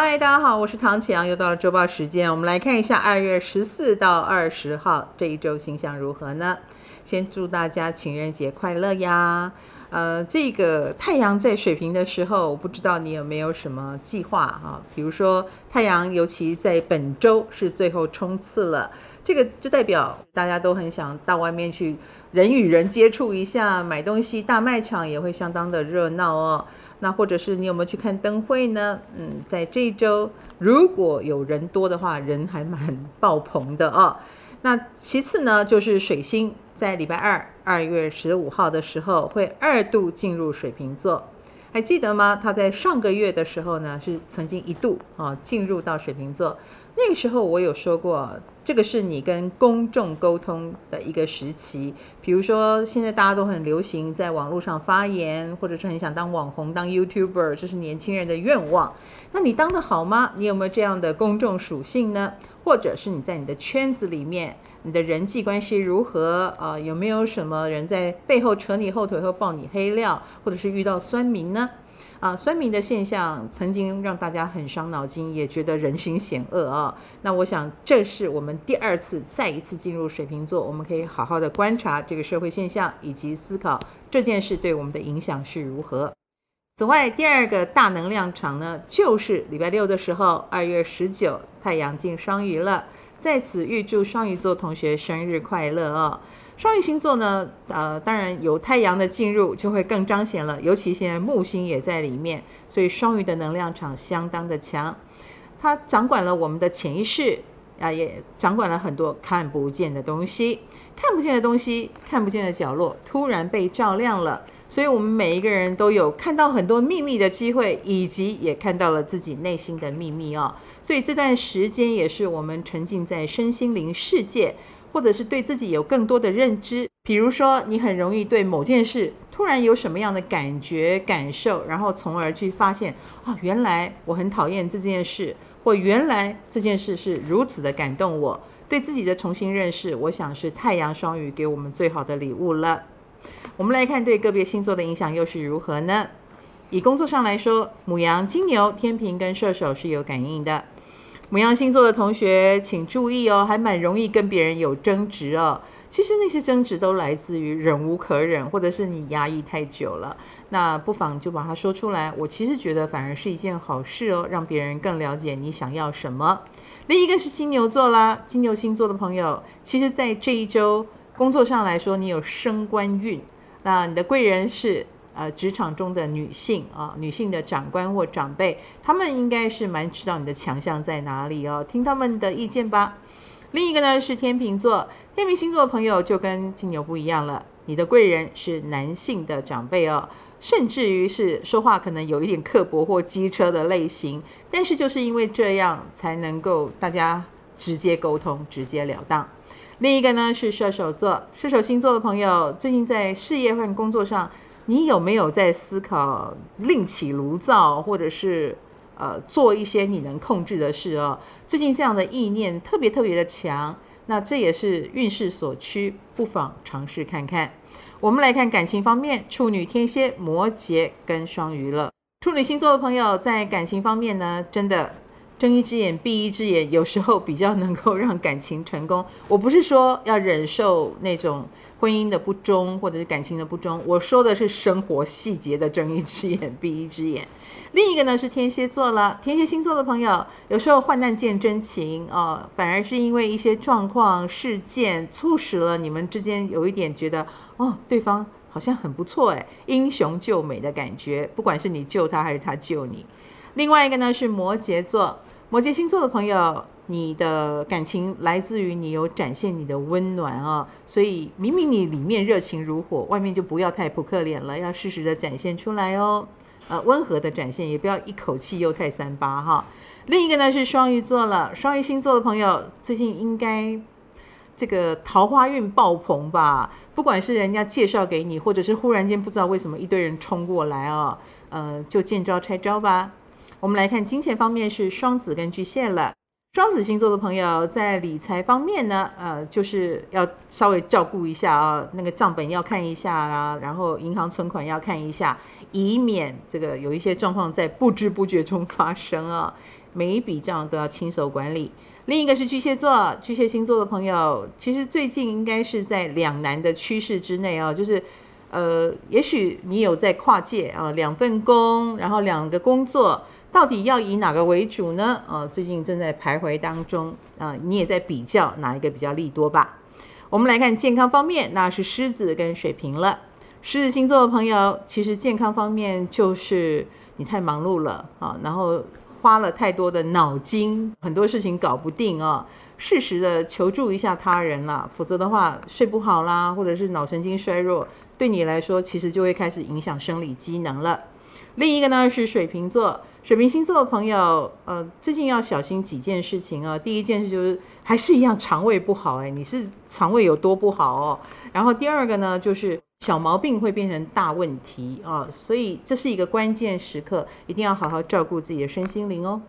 嗨，大家好，我是唐启阳，又到了周报时间，我们来看一下二月十四到二十号这一周星象如何呢？先祝大家情人节快乐呀！呃，这个太阳在水瓶的时候，我不知道你有没有什么计划啊？比如说太阳，尤其在本周是最后冲刺了，这个就代表大家都很想到外面去人与人接触一下，买东西，大卖场也会相当的热闹哦。那或者是你有没有去看灯会呢？嗯，在这一周如果有人多的话，人还蛮爆棚的哦。那其次呢，就是水星在礼拜二，二月十五号的时候会二度进入水瓶座，还记得吗？他在上个月的时候呢，是曾经一度啊进入到水瓶座。那个时候我有说过，这个是你跟公众沟通的一个时期。比如说，现在大家都很流行在网络上发言，或者是很想当网红、当 YouTuber，这是年轻人的愿望。那你当得好吗？你有没有这样的公众属性呢？或者是你在你的圈子里面，你的人际关系如何？呃，有没有什么人在背后扯你后腿或爆你黑料，或者是遇到酸民呢？啊，酸民的现象曾经让大家很伤脑筋，也觉得人心险恶啊。那我想，这是我们第二次再一次进入水瓶座，我们可以好好的观察这个社会现象，以及思考这件事对我们的影响是如何。此外，第二个大能量场呢，就是礼拜六的时候，二月十九，太阳进双鱼了。在此预祝双鱼座同学生日快乐哦！双鱼星座呢，呃，当然有太阳的进入就会更彰显了，尤其现在木星也在里面，所以双鱼的能量场相当的强，它掌管了我们的潜意识啊，也掌管了很多看不见的东西，看不见的东西，看不见的角落突然被照亮了。所以，我们每一个人都有看到很多秘密的机会，以及也看到了自己内心的秘密哦。所以这段时间也是我们沉浸在身心灵世界，或者是对自己有更多的认知。比如说，你很容易对某件事突然有什么样的感觉、感受，然后从而去发现啊，原来我很讨厌这件事，或原来这件事是如此的感动我。对自己的重新认识，我想是太阳双鱼给我们最好的礼物了。我们来看对个别星座的影响又是如何呢？以工作上来说，母羊、金牛、天秤跟射手是有感应的。母羊星座的同学请注意哦，还蛮容易跟别人有争执哦。其实那些争执都来自于忍无可忍，或者是你压抑太久了。那不妨就把它说出来。我其实觉得反而是一件好事哦，让别人更了解你想要什么。另一个是金牛座啦，金牛星座的朋友，其实在这一周工作上来说，你有升官运。那你的贵人是呃职场中的女性啊，女性的长官或长辈，他们应该是蛮知道你的强项在哪里哦，听他们的意见吧。另一个呢是天秤座，天秤星座的朋友就跟金牛不一样了，你的贵人是男性的长辈哦，甚至于是说话可能有一点刻薄或机车的类型，但是就是因为这样才能够大家直接沟通，直截了当。另一个呢是射手座，射手星座的朋友，最近在事业和工作上，你有没有在思考另起炉灶，或者是呃做一些你能控制的事哦？最近这样的意念特别特别的强，那这也是运势所趋，不妨尝试看看。我们来看感情方面，处女、天蝎、摩羯跟双鱼了。处女星座的朋友在感情方面呢，真的。睁一只眼闭一只眼，有时候比较能够让感情成功。我不是说要忍受那种婚姻的不忠或者是感情的不忠，我说的是生活细节的睁一只眼闭一只眼。另一个呢是天蝎座了，天蝎星座的朋友有时候患难见真情哦，反而是因为一些状况事件促使了你们之间有一点觉得哦，对方好像很不错诶，英雄救美的感觉，不管是你救他还是他救你。另外一个呢是摩羯座。摩羯星座的朋友，你的感情来自于你有展现你的温暖啊、哦，所以明明你里面热情如火，外面就不要太扑克脸了，要适时的展现出来哦。呃，温和的展现，也不要一口气又太三八哈。另一个呢是双鱼座了，双鱼星座的朋友最近应该这个桃花运爆棚吧？不管是人家介绍给你，或者是忽然间不知道为什么一堆人冲过来啊、哦，呃，就见招拆招吧。我们来看金钱方面是双子跟巨蟹了。双子星座的朋友在理财方面呢，呃，就是要稍微照顾一下啊，那个账本要看一下啊，然后银行存款要看一下，以免这个有一些状况在不知不觉中发生啊。每一笔账都要亲手管理。另一个是巨蟹座，巨蟹星座的朋友，其实最近应该是在两难的趋势之内啊，就是，呃，也许你有在跨界啊，两份工，然后两个工作，到底要以哪个为主呢？呃，最近正在徘徊当中啊，你也在比较哪一个比较利多吧？我们来看健康方面，那是狮子跟水瓶了。狮子星座的朋友，其实健康方面就是你太忙碌了啊，然后。花了太多的脑筋，很多事情搞不定啊、适时的求助一下他人啦，否则的话睡不好啦，或者是脑神经衰弱，对你来说其实就会开始影响生理机能了。另一个呢是水瓶座，水瓶星座的朋友，呃，最近要小心几件事情啊、第一件事就是还是一样肠胃不好，哎，你是肠胃有多不好哦？然后第二个呢就是。小毛病会变成大问题啊，所以这是一个关键时刻，一定要好好照顾自己的身心灵哦。